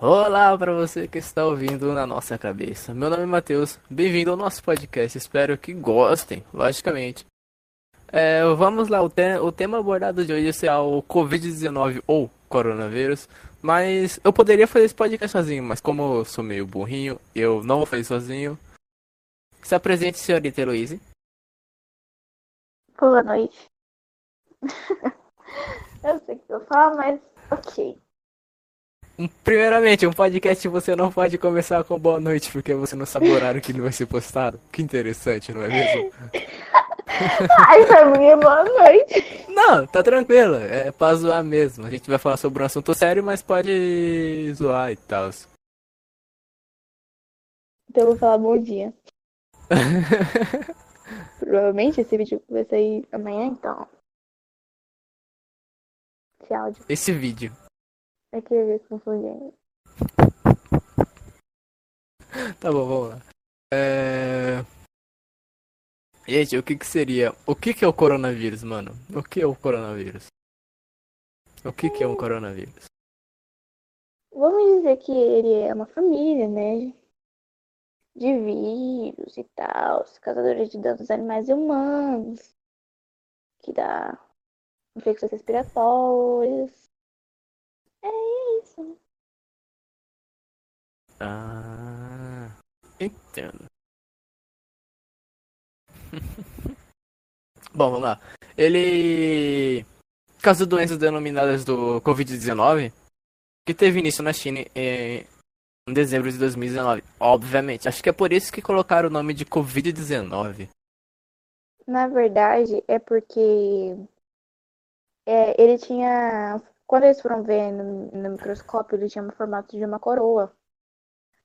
Olá para você que está ouvindo na nossa cabeça. Meu nome é Matheus, bem-vindo ao nosso podcast. Espero que gostem, logicamente. É, vamos lá, o, te o tema abordado de hoje será o Covid-19 ou coronavírus. Mas eu poderia fazer esse podcast sozinho, mas como eu sou meio burrinho, eu não vou fazer sozinho. Se apresente, senhorita Heloise. Boa noite. eu sei que eu falo, mas ok. Primeiramente, um podcast você não pode começar com boa noite, porque você não sabe o horário que ele vai ser postado. Que interessante, não é mesmo? Ai, pra mim é boa noite. Não, tá tranquilo, é pra zoar mesmo. A gente vai falar sobre um assunto sério, mas pode zoar e tal. Então eu vou falar bom dia. Provavelmente esse vídeo vai sair amanhã, então. Esse áudio. Esse vídeo. É que eu confundi. Tá bom, vamos lá. É... Gente, o que que seria? O que que é o coronavírus, mano? O que é o coronavírus? O que que é um coronavírus? Vamos dizer que ele é uma família, né? De vírus e tal, causadores de danos animais e humanos, que dá infecções respiratórias, é isso. Né? Ah, entendo. Bom, vamos lá. Ele. Caso doenças denominadas do Covid-19, que teve início na China em, em dezembro de 2019. Obviamente. Acho que é por isso que colocaram o nome de Covid-19. Na verdade, é porque é, ele tinha quando eles foram ver no, no microscópio, ele tinha o formato de uma coroa.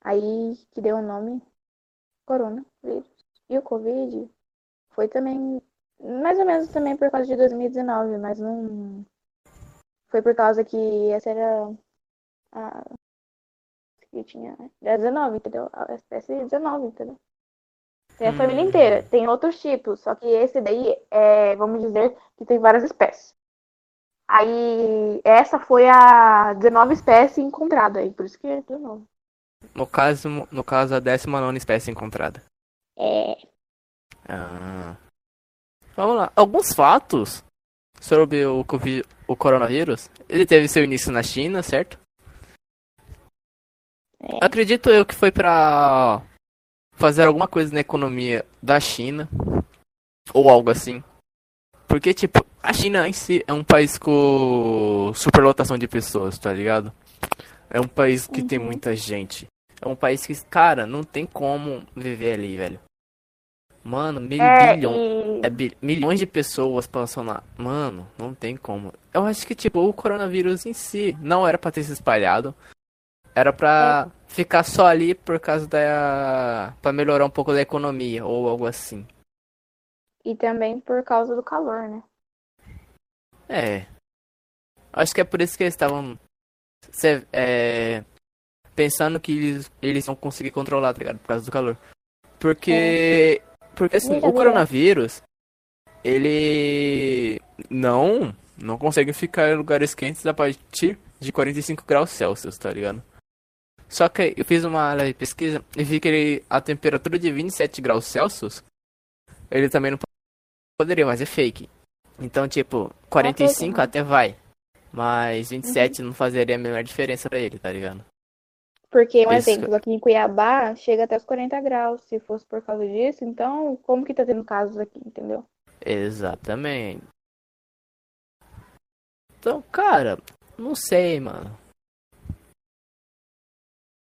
Aí que deu o nome coronavírus. E o Covid foi também, mais ou menos também por causa de 2019, mas não. Foi por causa que essa era a. que tinha. Era 19, entendeu? A espécie 19, entendeu? Tem a hum. família inteira. Tem outros tipos, só que esse daí é, vamos dizer, que tem várias espécies. Aí essa foi a 19 espécie encontrada aí, por isso que é 19. No caso, no caso a 19 espécie encontrada. É. Ah. Vamos lá. Alguns fatos sobre o, COVID, o coronavírus. Ele teve seu início na China, certo? É. Acredito eu que foi pra fazer alguma coisa na economia da China. Ou algo assim. Porque, tipo, a China em si é um país com superlotação de pessoas, tá ligado? É um país que uhum. tem muita gente. É um país que, cara, não tem como viver ali, velho. Mano, mil, é, bilhão, e... é, bi, milhões de pessoas passam lá. Mano, não tem como. Eu acho que, tipo, o coronavírus em si não era pra ter se espalhado. Era pra é. ficar só ali por causa da. pra melhorar um pouco da economia ou algo assim. E também por causa do calor, né? É. Acho que é por isso que eles estavam é, pensando que eles, eles vão conseguir controlar, tá ligado? Por causa do calor. Porque. É. Porque assim, o coronavírus. Ele. Não. Não consegue ficar em lugares quentes a partir de 45 graus Celsius, tá ligado? Só que eu fiz uma pesquisa e vi que ele, a temperatura de 27 graus Celsius, ele também não Poderia, mas é fake. Então, tipo, 45 é até vai. Mas 27 uhum. não fazeria a menor diferença para ele, tá ligado? Porque, um Isso. exemplo, aqui em Cuiabá chega até os 40 graus. Se fosse por causa disso, então como que tá tendo casos aqui, entendeu? Exatamente. Então, cara, não sei, mano.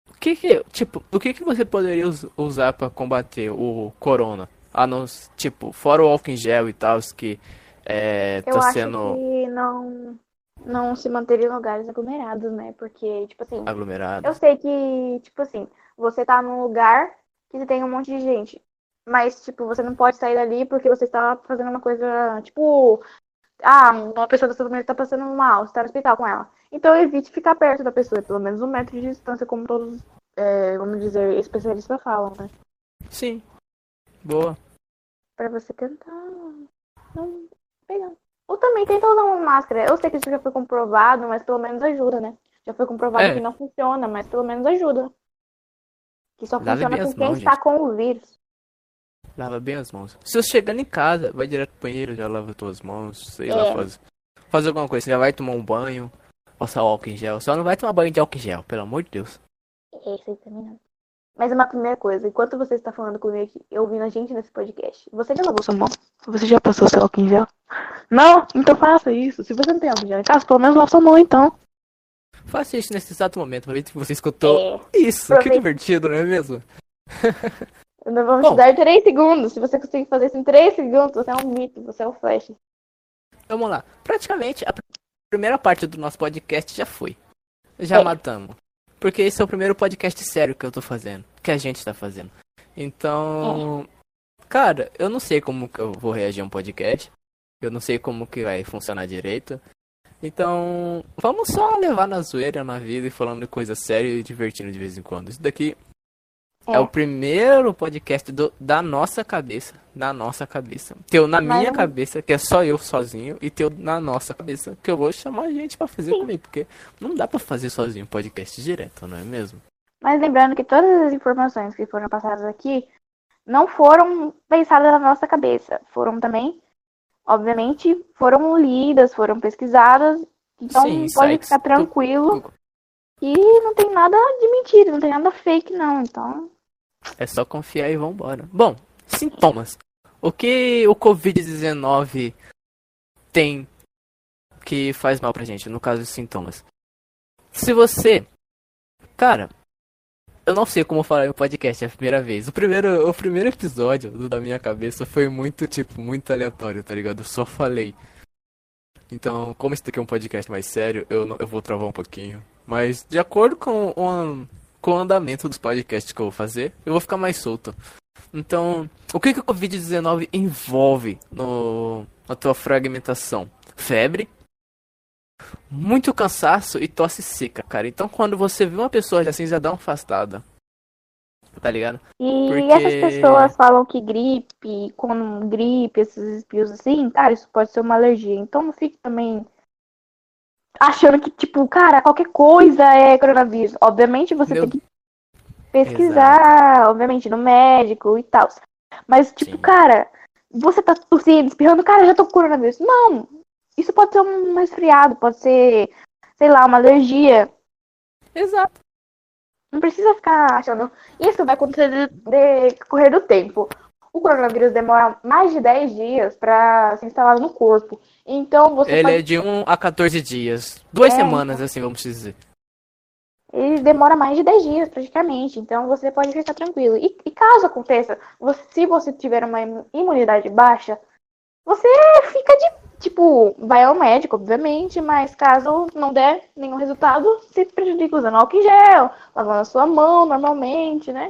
O que que, tipo, o que que você poderia usar para combater o corona? Ah, não, tipo, fora o álcool em gel e tal, que é, tá eu sendo. Acho que não, não se manter em lugares aglomerados, né? Porque, tipo assim. Aglomerado. Eu sei que, tipo assim, você tá num lugar que você tem um monte de gente. Mas, tipo, você não pode sair dali porque você está fazendo uma coisa, tipo. Ah, uma pessoa da sua família tá passando mal, você tá no hospital com ela. Então evite ficar perto da pessoa, pelo menos um metro de distância, como todos, é, vamos dizer, especialistas falam, né? Sim. Boa para você tentar não pegar. Ou também tenta usar uma máscara. Eu sei que isso já foi comprovado, mas pelo menos ajuda, né? Já foi comprovado É. que não funciona, mas pelo menos ajuda. Que só Lave funciona com quem mãos, está gente. com o vírus. Lava bem as mãos. Se você chegando em casa, vai direto pro banheiro, já lava suas mãos, sei lá, É. faz, faz alguma coisa. Você já vai tomar um banho, passar o álcool em gel. Só não vai tomar banho de álcool em gel, pelo amor de Deus. É, isso aí também não. Mas uma primeira coisa, enquanto você está falando comigo aqui, eu ouvindo a gente nesse podcast, você já lavou sua mão? Você já passou seu álcool em gel? Não? Então faça isso. Se você não tem álcool em gel em casa, pelo menos lava sua mão então. Faça isso nesse exato momento, pra ver se você escutou. É. Isso, que Aproveita. divertido, não é mesmo? Nós vamos Bom. te dar 3 segundos. Se você conseguir fazer isso em 3 segundos, você é um mito, você é o Flash. Vamos lá. Praticamente, a pr- primeira parte do nosso podcast já foi. Já É. matamos. Porque esse é o primeiro podcast sério que eu tô fazendo. Que a gente tá fazendo. Então. Cara, eu não sei como que eu vou reagir a um podcast. Eu não sei como que vai funcionar direito. Então, vamos só levar na zoeira na vida e falando coisa séria e divertindo de vez em quando. Isso daqui é, É. o primeiro podcast do- da nossa cabeça. Da nossa cabeça. Teu na Mas minha eu- cabeça, que é só eu sozinho, e teu na nossa cabeça, que eu vou chamar gente pra fazer comigo. Porque não dá pra fazer sozinho podcast direto, não é mesmo? Mas lembrando que todas as informações que foram passadas aqui não foram pensadas na nossa cabeça. Foram também, obviamente, foram lidas, foram pesquisadas. Então Sim, pode ficar tranquilo. E não tem nada de mentira, não tem nada fake, não. Então, É só confiar e vambora. Bom, sintomas. O que o Covid-19 tem que faz mal pra gente, no caso de sintomas? Se você. Cara, eu não sei como falar em um podcast é a primeira vez. O primeiro, o primeiro episódio da minha cabeça foi muito, tipo, muito aleatório, tá ligado? Eu só falei. Então, como esse daqui é um podcast mais sério, eu, eu vou travar um pouquinho. Mas, de acordo com o, com o andamento dos podcasts que eu vou fazer, eu vou ficar mais solto. Então, o que, que o Covid-19 envolve no, na tua fragmentação? Febre, muito cansaço e tosse seca, cara. Então, quando você vê uma pessoa assim, já dá uma afastada. Tá ligado? e Porque- essas pessoas falam que gripe, com gripe, esses espios assim, cara, isso pode ser uma alergia. Então não fique também achando que, tipo, cara, qualquer coisa é coronavírus. Obviamente você Meu- tem que pesquisar, obviamente, no médico e tal. Mas, tipo, Sim. cara, você tá tossindo, espirrando, cara, já tô com coronavírus. Não! Isso pode ser um resfriado, pode ser, sei lá, uma alergia. Exato. Não precisa ficar achando. Isso vai acontecer de, de correr do tempo. O coronavírus demora mais de 10 dias pra ser instalado no corpo. Então você Ele pode é de 1 a 14 dias. Duas É, semanas, assim, vamos dizer. ele demora mais de 10 dias, praticamente. Então você pode ficar tranquilo. E, e caso aconteça, você- se você tiver uma imu- imunidade baixa, você fica de. Tipo, vai ao médico, obviamente, mas caso não der nenhum resultado, se prejudica usando álcool em gel, lavando a sua mão normalmente, né?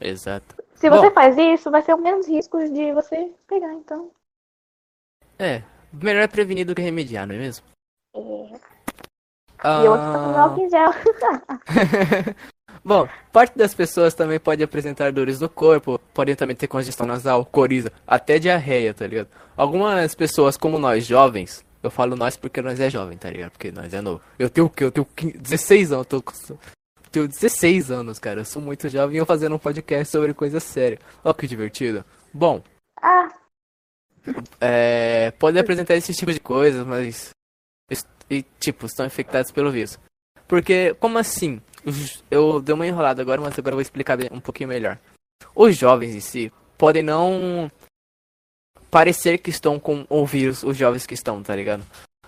Exato. Se Bom. você faz isso, vai ser o menos riscos de você pegar, então. É, melhor é prevenir do que remediar, não é mesmo? É. E eu tô com Ah, álcool em gel. Bom, parte das pessoas também pode apresentar dores no corpo, podem também ter congestão nasal, coriza, até diarreia, tá ligado? Algumas pessoas, como nós, jovens, eu falo nós porque nós é jovem, tá ligado? Porque nós é novo. Eu tenho o quê? Eu tenho 15 16 anos, eu tô com... tenho 16 anos, cara. Eu sou muito jovem e eu fazendo um podcast sobre coisa séria. Ó que divertido. Bom, Ah, é, podem apresentar esse tipo de coisas, mas. E, tipo, estão infectados pelo vírus. Porque, como assim? Eu dei uma enrolada agora, mas agora eu vou explicar um pouquinho melhor. Os jovens em si podem não parecer que estão com o vírus, os jovens que estão, tá ligado?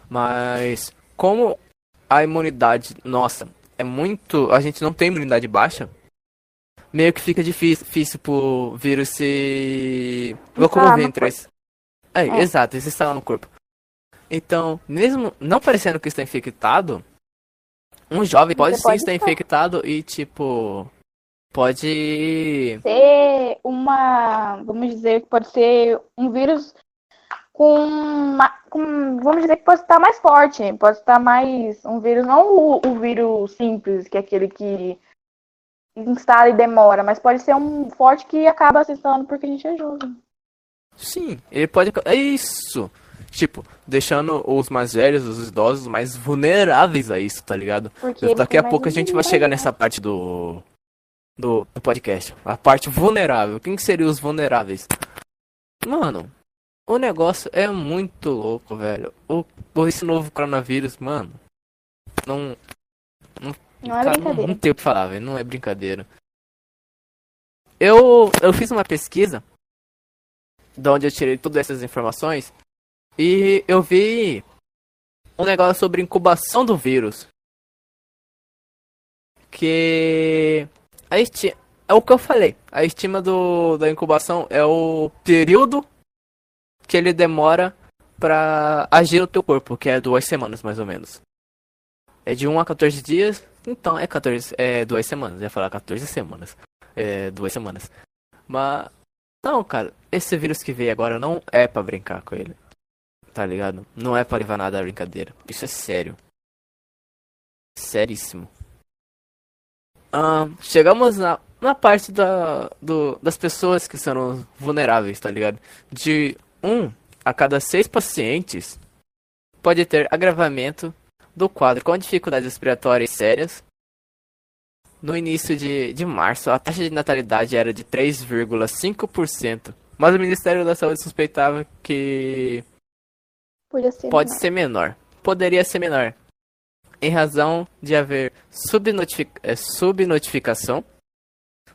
Mas, como a imunidade nossa é muito. A gente não tem imunidade baixa. Meio que fica difícil, difícil pro vírus se locomover entre esse. É, É. exato, esse está no corpo. Então, mesmo não parecendo que está infectado, um jovem pode Você sim pode estar infectado e, tipo, pode. ser uma. Vamos dizer que pode ser um vírus com, uma- com- vamos dizer que pode estar mais forte, pode estar mais um vírus, não o, o vírus simples, que é aquele que instala e demora, mas pode ser um forte que acaba se instalando porque a gente é jovem. Sim, ele pode. É isso! Tipo, deixando os mais velhos, os idosos, mais vulneráveis a isso, tá ligado? Porque Daqui a pouco a gente vai chegar nessa parte do, do, do podcast. A parte vulnerável. Quem que seriam os vulneráveis? Mano, o negócio é muito louco, velho. O, esse novo coronavírus, mano. Não. Não é Cara, não, brincadeira. não tem o que falar, velho. Não é brincadeira. Eu, eu fiz uma pesquisa de onde eu tirei todas essas informações e eu vi um negócio sobre incubação do vírus. Que a esti... é o que eu falei. A estima do, da incubação é o período que ele demora pra agir no teu corpo, que é duas semanas mais ou menos. É de 1 a 14 dias, então é 14, é duas semanas. Eu ia falar 14 semanas. É duas semanas. Mas não, cara, esse vírus que veio agora não é pra brincar com ele. Tá ligado? Não é pra levar nada a brincadeira. Isso é sério. Seríssimo. Ahn, chegamos na, na parte da, do, das pessoas que são vulneráveis, tá ligado? De um a cada seis pacientes pode ter agravamento do quadro com dificuldades respiratórias sérias. No início de, de março, a taxa de natalidade era de 3,5%, mas o Ministério da Saúde suspeitava que Podia ser. pode menor. ser menor. Poderia ser menor. Em razão de haver subnotifi- eh, subnotificação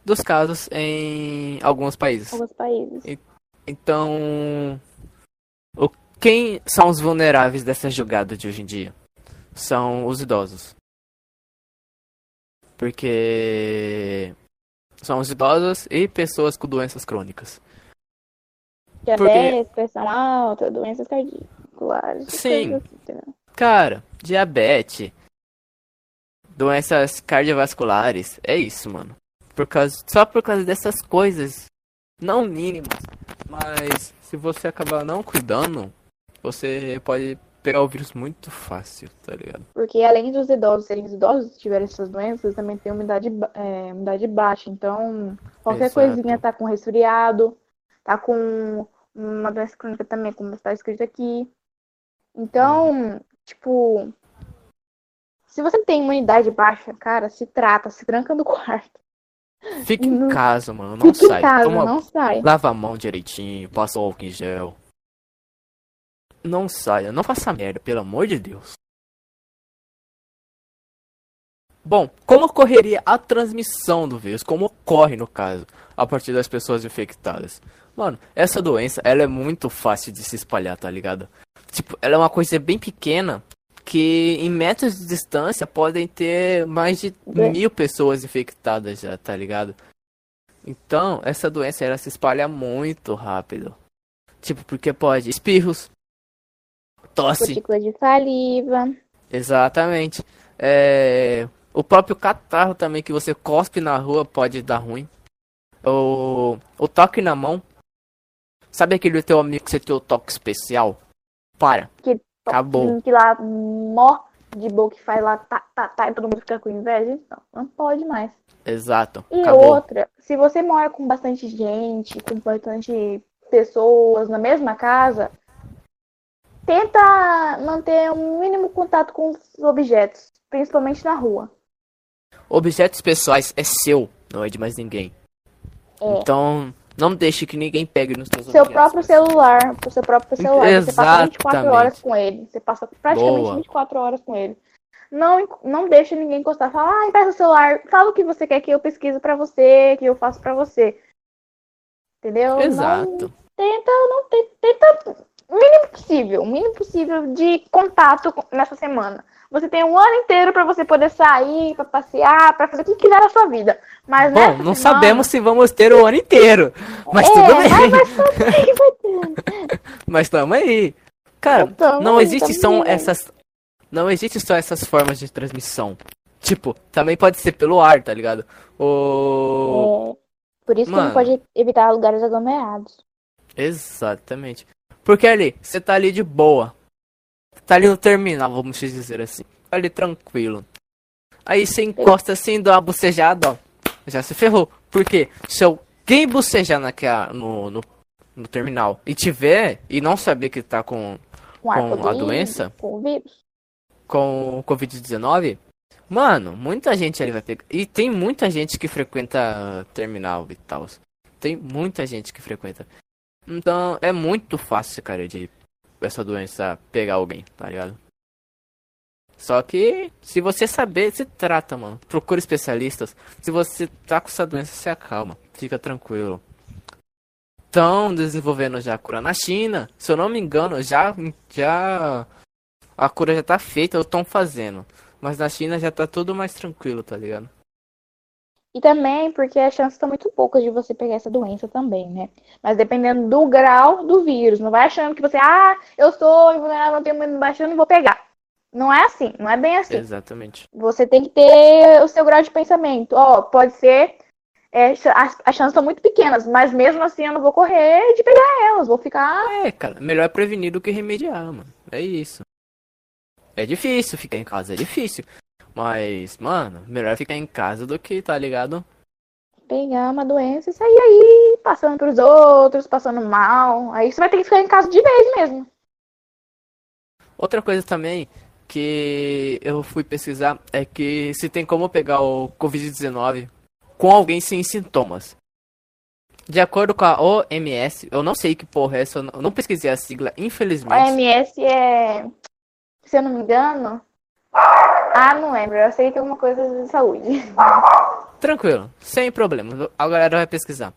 dos casos em alguns países. Alguns países. Então, o, quem são os vulneráveis dessa jogada de hoje em dia? São os idosos. Porque são os idosos e pessoas com doenças crônicas. Diabetes, pressão alta, doenças cardiovasculares. Sim. assim? Cara, diabetes, doenças cardiovasculares, é isso, mano. Por causa, só por causa dessas coisas, não mínimas, mas se você acabar não cuidando, você pode pegar o vírus muito fácil, tá ligado? Porque além dos idosos serem idosos que tiverem essas doenças, também tem umidade, é, umidade baixa. Então, qualquer Exato. coisinha tá com resfriado, tá com uma doença crônica também, como está escrito aqui. Então, tipo, se você tem imunidade baixa, cara, se trata, se tranca no quarto. Fique em Não- casa, mano, não Fique sai. em casa, Toma- não sai. Lava a mão direitinho, passa o álcool em gel. Não saia, não faça merda, pelo amor de Deus. Bom, como ocorreria a transmissão do vírus? Como ocorre no caso, a partir das pessoas infectadas? Mano, essa doença, ela é muito fácil de se espalhar, tá ligado? Tipo, ela é uma coisa bem pequena que em metros de distância podem ter mais de Bem- mil pessoas infectadas já, tá ligado? Então, essa doença ela se espalha muito rápido. Tipo, porque pode espirros, tosse, Gotícula de saliva. exatamente. É, o próprio catarro também que você cospe na rua pode dar ruim. O, o toque na mão. Sabe aquele teu amigo que você tem o toque especial? Para. Que- Acabou. Que lá, mó de boca que faz lá, tá, tá, tá, e todo mundo fica com inveja. Não, não pode mais. Exato. E Acabou. outra, se você mora com bastante gente, com bastante pessoas na mesma casa, tenta manter um mínimo contato com os objetos, principalmente na rua. Objetos pessoais é seu, não é de mais ninguém. É. Então, não deixe que ninguém pegue nos seus Seu próprio celular, o seu próprio celular, você passa 24 Exatamente. horas com ele. Você passa praticamente Boa. 24 horas com ele. Não, não deixa ninguém encostar. Fala, ah, empresta o celular. Fala o que você quer que eu pesquise pra você, que eu faço pra você. Entendeu? Não, Exato. tenta, não te- tenta o mínimo possível, o mínimo possível de contato nessa semana. Você tem um ano inteiro pra você poder sair, pra passear, pra fazer o que quiser na sua vida. Mas Bom, não semana- sabemos se vamos ter o ano inteiro. Mas É, tudo mas bem. que ter. Mas tamo aí. Cara, não aí, existe essas. Não existe só essas formas de transmissão. Tipo, também pode ser pelo ar, tá ligado? O. É, por isso que Mano. não pode evitar lugares aglomerados. Exatamente. Porque ali, você tá ali de boa. Tá ali no terminal, vamos dizer assim. Tá ali tranquilo. Aí você encosta assim, dá uma bocejada, ó. Já se ferrou. Por quê? Se alguém bocejar naquela, no, no, no terminal e tiver, e não saber que tá com Com, a, Com a doença? Com o vírus. com o Covid-19, mano, muita gente ali vai pegar. E tem muita gente que frequenta terminal e tal. Tem muita gente que frequenta. Então é muito fácil, cara, de essa doença pegar alguém, tá ligado? Só que se você saber, se trata, mano. Procura especialistas. Se você tá com essa doença, se acalma. Fica tranquilo. Estão desenvolvendo já a cura na China. Se eu não me engano, já, já a cura já tá feita, ou estão fazendo. Mas na China já tá tudo mais tranquilo, tá ligado? E também porque as chances são muito poucas de você pegar essa doença também, né? Mas dependendo do grau do vírus. Não vai achando que você, ah, eu sou invulnerável, não tenho medo baixando e vou pegar. Não é assim, não é bem assim. Exatamente. Você tem que ter o seu grau de pensamento. Ó, pode ser. é, as, as chances são muito pequenas, mas mesmo assim eu não vou correr de pegar elas. Vou ficar. É, cara, melhor prevenir do que remediar, mano. É isso. É difícil ficar em casa, é difícil. Mas, mano, melhor ficar em casa do que, tá ligado? pegar uma doença e sair aí passando pros outros, passando mal. Aí você vai ter que ficar em casa de vez mesmo. Outra coisa também que eu fui pesquisar é que se tem como pegar o Covid-19 com alguém sem sintomas. De acordo com a OMS, eu não sei que porra é essa, eu não- pesquisei a sigla, A infelizmente. OMS é. Se eu não me engano. Ah, não lembro. Eu sei que é alguma coisa de saúde. Tranquilo, sem problema. A galera vai pesquisar.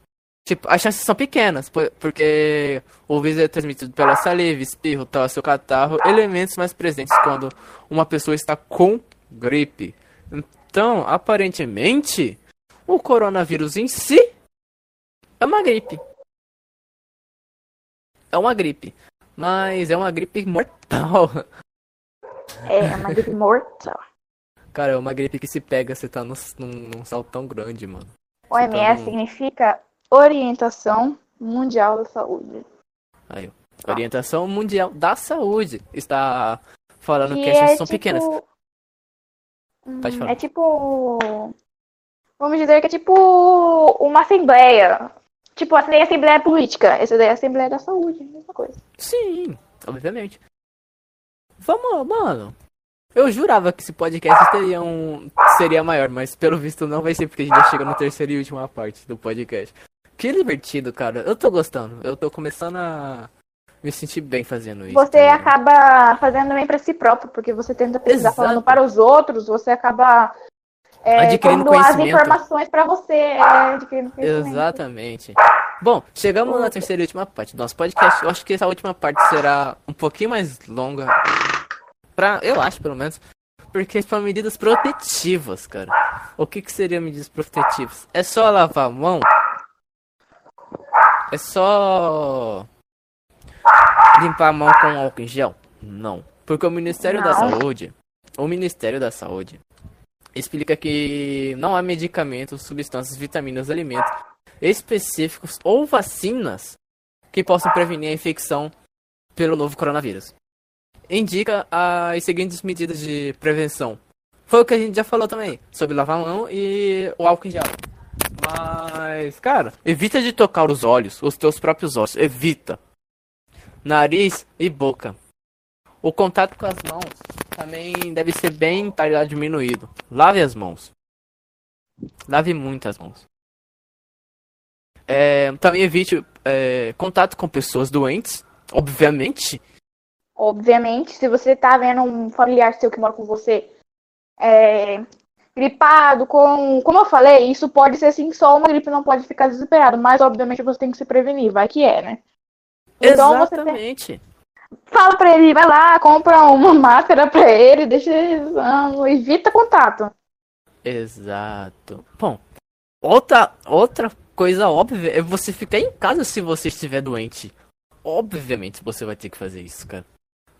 Tipo, as chances são pequenas, po- porque o vírus é transmitido pela saliva, espirro, tosse ou catarro, elementos mais presentes quando uma pessoa está com gripe. Então, aparentemente, o coronavírus em si é uma gripe. É uma gripe. Mas é uma gripe mortal. É uma gripe mortal. Cara, é uma gripe que se pega, você tá num, num, num salto tão grande, mano. OMS Então- significa Orientação Mundial da Saúde. Aí, ó. Orientação Mundial da Saúde está falando que, Que as chances é são tipo. pequenas. Hum, Pode falar. É tipo. Vamos dizer que é tipo uma assembleia. Tipo, essa daí é assembleia política. Essa daí é assembleia da saúde. Mesma coisa. Sim, obviamente. Vamos, mano. Eu jurava que esse podcast teria um, seria maior, mas pelo visto não vai ser, porque a gente já chegou na terceira e última parte do podcast. Que divertido, cara. Eu tô gostando. Eu tô começando a me sentir bem fazendo isso. Você ligado? acaba fazendo bem pra si próprio, porque você tenta pesquisar falando para os outros, você acaba é, Adquirindo pondo as conhecimento. informações pra você. É, adquirindo conhecimento. Exatamente. Bom, chegamos na terceira e última parte do nosso podcast. Eu acho que essa última parte será um pouquinho mais longa. Pra, eu acho, pelo menos. Porque são medidas protetivas, cara. O que, que seriam medidas protetivas? É só lavar a mão? É só limpar a mão com álcool em gel? Não. Porque o Ministério da Não. Saúde, o Ministério da Saúde, explica que não há medicamentos, substâncias, vitaminas, alimentos específicos ou vacinas que possam prevenir a infecção pelo novo coronavírus. Indica as seguintes medidas de prevenção. Foi o que a gente já falou também, sobre lavar a mão e o álcool em gel. Mas, cara, evita de tocar os olhos, os teus próprios olhos, evita. Nariz e boca. O contato com as mãos também deve ser bem tá diminuído. Lave as mãos. Lave muito as mãos. É, também evite é, contato com pessoas doentes, obviamente. Obviamente, se você tá vendo um familiar seu que mora com você é, gripado, com. Como eu falei, isso pode ser assim, só uma gripe não pode ficar desesperado, mas obviamente você tem que se prevenir, vai que é, né? Então você tem- Exatamente. fala pra ele, vai lá, compra uma máscara pra ele, deixa ele. evita contato. Exato. Bom, outra, outra coisa óbvia é você ficar em casa se você estiver doente. Obviamente você vai ter que fazer isso, cara.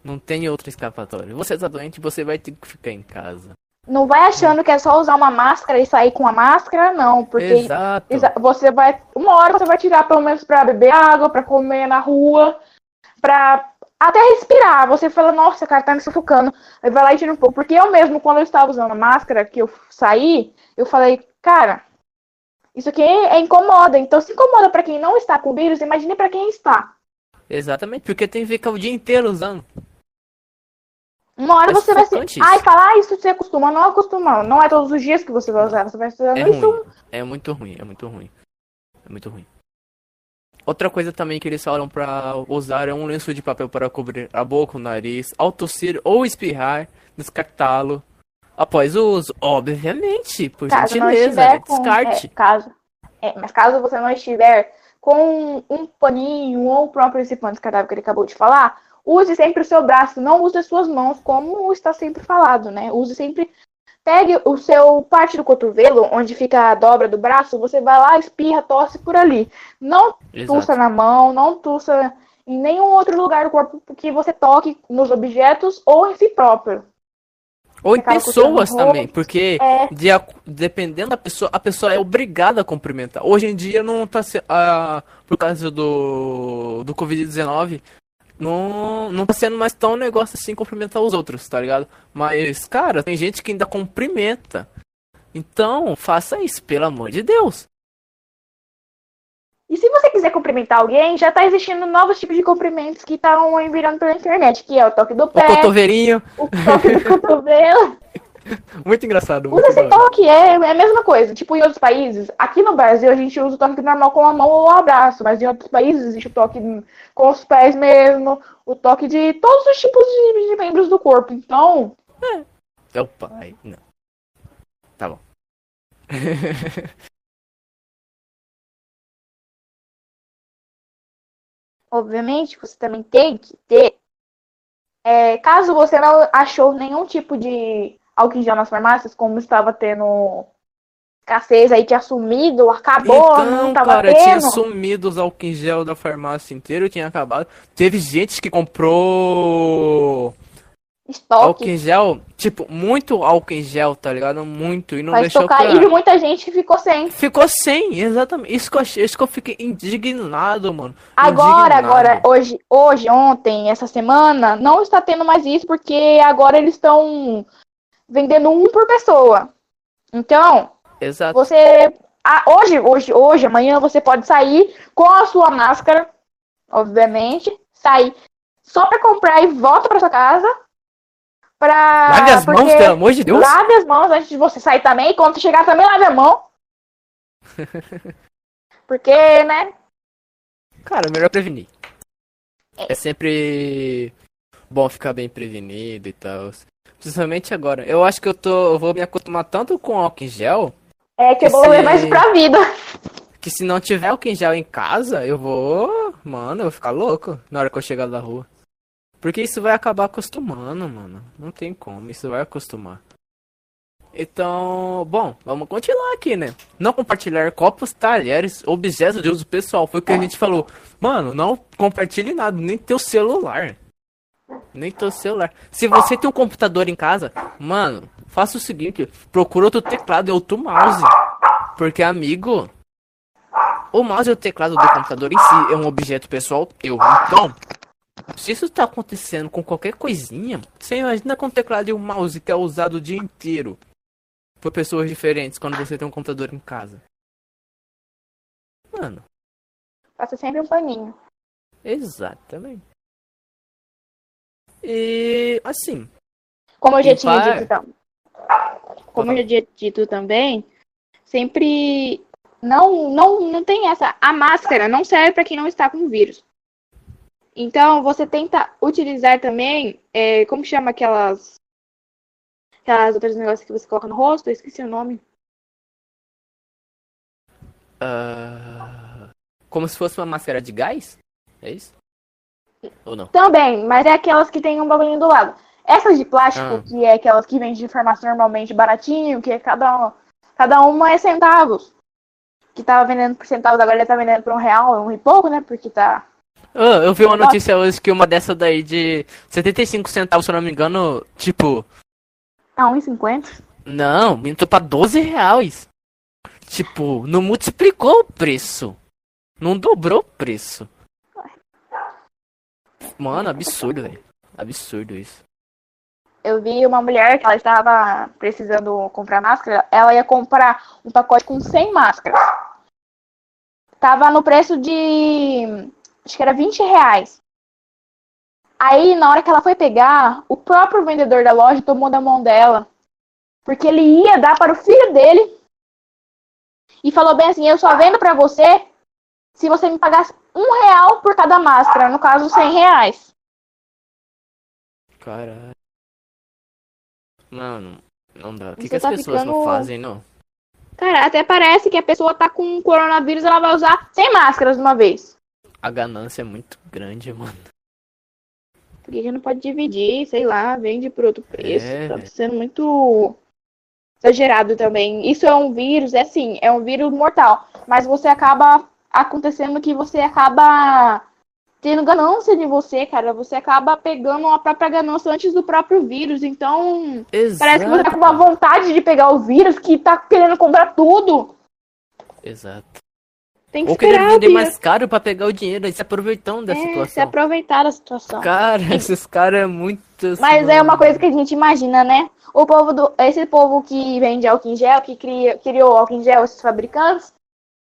Não tem outra escapatória. Você tá doente, você vai ter que ficar em casa. Não vai achando que é só usar uma máscara e sair com a máscara, não, porque Exato. Exa- Você vai. Uma hora você vai tirar pelo menos pra beber água, pra comer na rua, pra até respirar. Você fala, nossa, cara, tá me sufocando. Aí vai lá e tira um pouco. Porque eu mesmo, quando eu estava usando a máscara, que eu saí, eu falei, cara, isso aqui é incomoda. Então, se incomoda pra quem não está com vírus, imagine pra quem está. Exatamente, porque tem que ficar o dia inteiro usando. Uma hora É você vai se. sufocante Ai, isso. falar ah, isso você acostuma. Não acostuma. Não é todos os dias que você vai usar. Você vai usando É isso. ruim. É muito ruim, é muito ruim. É muito ruim. Outra coisa também que eles falam pra usar é um lenço de papel para cobrir a boca, o nariz, ao tossir ou espirrar, descartá-lo após o uso. Obviamente, por Caso gentileza, né? com. descarte. É, caso. É, mas caso você não estiver com um paninho ou o próprio recipiente descartável que ele acabou de falar, use sempre o seu braço, não use as suas mãos, como está sempre falado, né? Use sempre. Pegue o seu parte do cotovelo, onde fica a dobra do braço, você vai lá, espirra, tosse por ali. Não tussa Exato. na mão, não tussa em nenhum outro lugar do corpo que você toque nos objetos ou em si próprio. Ou em pessoas também, porque É. de dependendo da pessoa, a pessoa é obrigada a cumprimentar. Hoje em dia não tá se, ah, por causa do do Covid-19, não não tá sendo mais tão negócio assim cumprimentar os outros, tá ligado? Mas, cara, tem gente que ainda cumprimenta. Então, faça isso, pelo amor de Deus. E se você quiser cumprimentar alguém, já tá existindo novos tipos de cumprimentos que estão virando pela internet, que é o toque do O pé, cotoverinho, o toque do cotovelo. muito engraçado, Usa muito esse da hora. toque, é, é a mesma coisa. Tipo, em outros países, aqui no Brasil a gente usa o toque normal com a mão ou o abraço, mas em outros países existe o toque com os pés mesmo, o toque de todos os tipos de, de membros do corpo. Então, É o pai, não. Tá bom. obviamente, você também tem que ter. é, caso você não achou nenhum tipo de álcool em gel nas farmácias, como estava tendo escassez aí, tinha sumido, acabou, não Então, tava cara, tinha tendo. sumido os álcool em gel da farmácia inteira, tinha acabado. Teve gente que comprou álcool Estoque. em gel, tipo, muito álcool em gel, tá ligado? Muito, e não Vai deixou pra... E muita gente ficou sem. Ficou sem, exatamente. Isso que eu achei, isso que eu fiquei indignado, mano. Agora, Indignado. agora, hoje, hoje, ontem, essa semana, não está tendo mais isso, porque agora eles estão vendendo um por pessoa. Então, Exato. você. hoje, hoje, hoje, amanhã você pode sair com a sua máscara, obviamente, sair só para comprar e volta para sua casa. Pra, Lave as mãos, pelo amor de Deus. Lave as mãos antes de você sair também. Quando chegar também, lave a mão. Porque, né? Cara, melhor prevenir. É sempre bom ficar bem prevenido e tal. Principalmente agora. Eu acho que eu tô. Eu vou me acostumar tanto com álcool em gel. É que eu vou Esse- levar isso pra vida. Que se não tiver álcool em gel em casa, eu vou. Mano, eu vou ficar louco na hora que eu chegar da rua. Porque isso vai acabar acostumando, mano. Não tem como, isso vai acostumar. Então, bom, vamos continuar aqui, né? Não compartilhar copos, talheres, objetos de uso pessoal. Foi o que a gente falou. Mano, não compartilhe nada, nem teu celular. Nem teu celular. Se você tem um computador em casa, mano, faça o seguinte: procura outro teclado e outro mouse. Porque, amigo, o mouse e o teclado do computador em si é um objeto pessoal teu. Então, se isso tá acontecendo com qualquer coisinha, você imagina com o teclado e o mouse que é usado o dia inteiro por pessoas diferentes quando você tem um computador em casa. Mano, Passa sempre um paninho. exatamente. E assim, Como eu já tinha dito então. Como eu já tinha dito também, sempre não não não tem essa a máscara não serve para quem não está com vírus. Então você tenta utilizar também é, como chama aquelas aquelas outros negócios que você coloca no rosto, eu esqueci o nome. ah, como se fosse uma máscara de gás? É isso? Ou não? Também, mas é aquelas que tem um bagulhinho do lado. Essas de plástico, Ah. que é aquelas que vêm de farmácia normalmente baratinho, que é cada, cada uma é centavos. Que tava vendendo por centavos, agora ele tá vendendo por um real, um e pouco, né? Porque tá. Ah, eu vi uma notícia hoje que uma dessa daí de 75 centavos, se eu não me engano, tipo, a 1,50. não, aumentou pra 12 reais. Tipo, não multiplicou o preço. Não dobrou o preço. Mano, absurdo, velho. Absurdo isso. Eu vi uma mulher que ela estava precisando comprar máscara, ela ia comprar um pacote com 100 máscaras. Tava no preço de. Acho que era 20 reais. Aí, na hora que ela foi pegar, o próprio vendedor da loja tomou da mão dela. Porque ele ia dar para o filho dele. E falou bem assim: Eu só vendo para você se você me pagasse um real por cada máscara. No caso, cem reais. Caralho. Mano, não dá. O que, que as tá pessoas não ficando- fazem, não? Cara, até parece que a pessoa tá com coronavírus, ela vai usar 100 máscaras de uma vez. A ganância é muito grande, mano. Porque gente não pode dividir, sei lá, vende por outro preço. É, tá sendo muito exagerado também. Isso é um vírus, é sim, é um vírus mortal. Mas você acaba acontecendo que você acaba tendo ganância de você, cara. Você acaba pegando a própria ganância antes do próprio vírus. Então, Exato. parece que você tá com uma vontade de pegar o vírus que tá querendo comprar tudo. Exato. Tem que Ou querer vender mais caro pra pegar o dinheiro e se aproveitando da É, se situação. aproveitar da situação. Cara, esses caras é muito. Mas é uma coisa que a gente imagina, né? O povo do. Esse povo que vende álcool em gel, que cria, criou álcool em gel, esses fabricantes,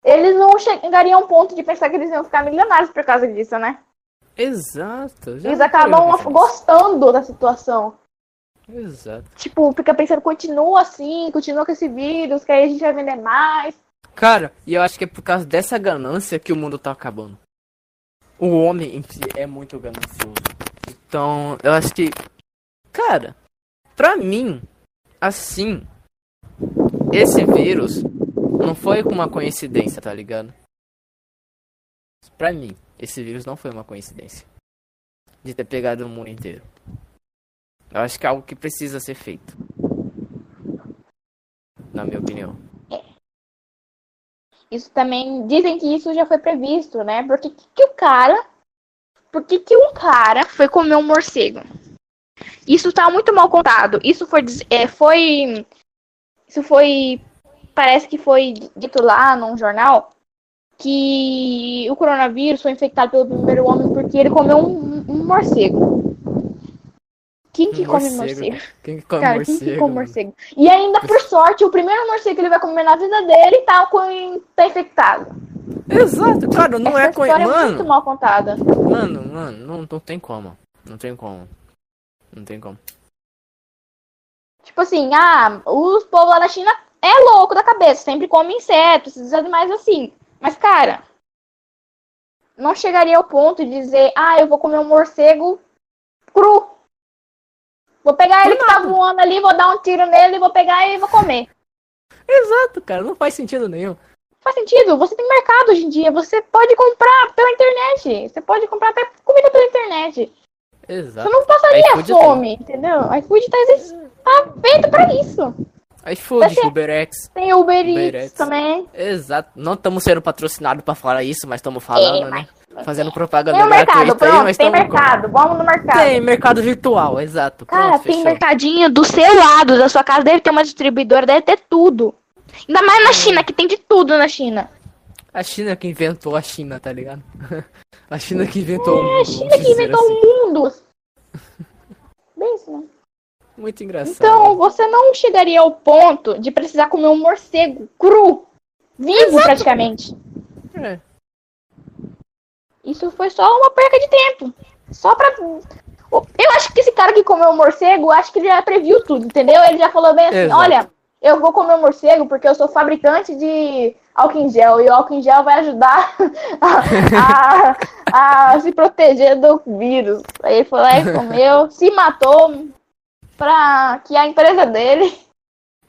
eles não chegariam a um ponto de pensar que eles iam ficar milionários por causa disso, né? Exato. Eles acabam gostando da situação. Exato. Tipo, fica pensando, continua assim, continua com esse vírus, que aí a gente vai vender mais. Cara, e eu acho que é por causa dessa ganância que o mundo tá acabando. O homem em si é muito ganancioso. Então, eu acho que. Cara, pra mim, assim. Esse vírus não foi uma coincidência, tá ligado? Pra mim, esse vírus não foi uma coincidência. De ter pegado o mundo inteiro. Eu acho que é algo que precisa ser feito. Na minha opinião. Isso também. Dizem que isso já foi previsto, né? Porque que, o cara. Por que, que um cara foi comer um morcego? Isso tá muito mal contado. Isso foi. É, foi. Isso foi. Parece que foi dito lá num jornal que o coronavírus foi infectado pelo primeiro homem porque ele comeu um, um morcego. Quem que come morcego? Quem que come Cara, morcego? quem que come mano? morcego? E ainda, por sorte, o primeiro morcego que ele vai comer na vida dele tá, com, tá infectado. Exato, cara, não Essa é coi... história é muito Mano, mal contada. mano, mano, não, não tem como. Não tem como. Não tem como. Tipo assim, ah, os povos lá da China é louco da cabeça, sempre come insetos, esses animais assim. Mas, cara, não chegaria ao ponto de dizer, ah, eu vou comer um morcego cru. Vou pegar ele que tá voando ali, vou dar um tiro nele, vou pegar e vou comer. Exato, cara, não faz sentido nenhum. Faz sentido, você tem mercado hoje em dia, você pode comprar pela internet. Você pode comprar até comida pela internet. Exato. Você não passaria é fome, entendeu? iFood tá, tá feito pra isso. iFood, UberX. Tem Uber Uber Eats também. Exato. Não estamos sendo patrocinados pra falar isso, mas estamos falando, É, né? Fazendo propaganda Tem mercado, gratuita aí, pronto, mas tem mercado. Vamos no mercado. Tem mercado virtual, exato. Cara, Pronto, tem fechou. mercadinho do seu lado, da sua casa. Deve ter uma distribuidora, deve ter tudo. Ainda mais na China, que tem de tudo na China. A China que inventou a China, tá ligado? a China que inventou o mundo. É a China que inventou assim. o mundo. Bem isso, né? Muito engraçado. Então, você não chegaria ao ponto de precisar comer um morcego cru, vivo praticamente. É. Isso foi só uma perca de tempo. Só pra. Eu acho que esse cara que comeu o morcego, acho que ele já previu tudo, entendeu? Ele já falou bem assim: Exato. olha, eu vou comer o morcego porque eu sou fabricante de álcool em gel. E o álcool em gel vai ajudar a, a- a se proteger do vírus. Aí ele foi lá e comeu, se matou pra que a empresa dele.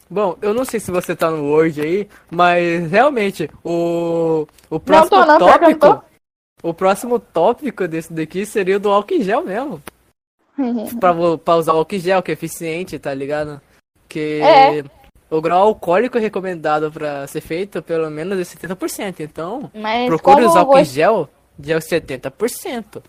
Bom, eu não sei se você tá no Word aí, mas realmente, o, o próximo tô, não, eu não tópico. O próximo tópico desse daqui seria o do álcool em gel mesmo. pra, pra usar o álcool em gel, que é eficiente, tá ligado? Que É. o grau alcoólico é recomendado pra ser feito pelo menos de 70%. Então, Mas procure usar álcool em gel de 70%.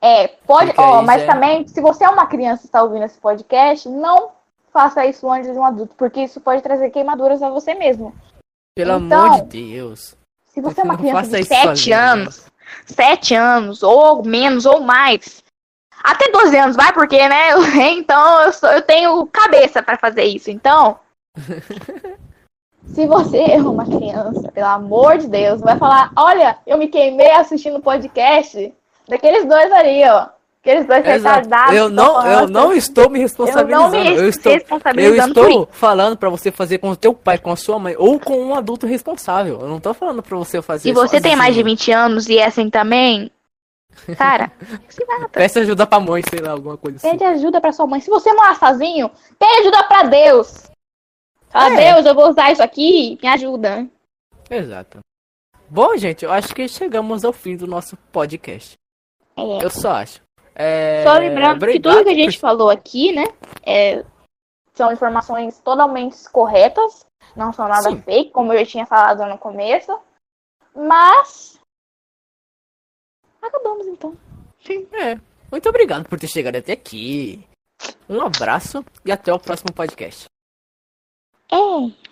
É, pode, ó, aí mas já- também, se você é uma criança e está ouvindo esse podcast, não faça isso antes de um adulto, porque isso pode trazer queimaduras a você mesmo. Pelo Então, amor de Deus. Se você é uma criança de isso 7 sozinho, anos, 7 anos, ou menos, ou mais, até 12 anos, vai, porque, né? Então, eu, sou, eu tenho cabeça para fazer isso. Então, se você é uma criança, pelo amor de Deus, vai falar: Olha, eu me queimei assistindo podcast daqueles dois ali, ó. Aqueles dois Exato. retardados. Eu não, eu não estou me responsabilizando. Eu não me eu estou, eu estou falando pra você fazer com o teu pai, com a sua mãe ou com um adulto responsável. Eu não tô falando pra você fazer Se você tem mais de 20 anos e é assim também, cara, se mata. Peça ajuda pra mãe, sei lá, alguma coisa assim. Pede ajuda pra sua mãe. Se você morar sozinho, pede ajuda pra Deus. Fala, É. Deus, eu vou usar isso aqui, me ajuda. Exato. Bom, gente, eu acho que chegamos ao fim do nosso podcast. É. Eu só acho. É, Só lembrando que tudo que a gente falou aqui, né, é, são informações totalmente corretas, não são nada Sim. fake, como eu já tinha falado no começo. Mas. Acabamos então. É. Muito obrigado por ter chegado até aqui. Um abraço e até o próximo podcast. É.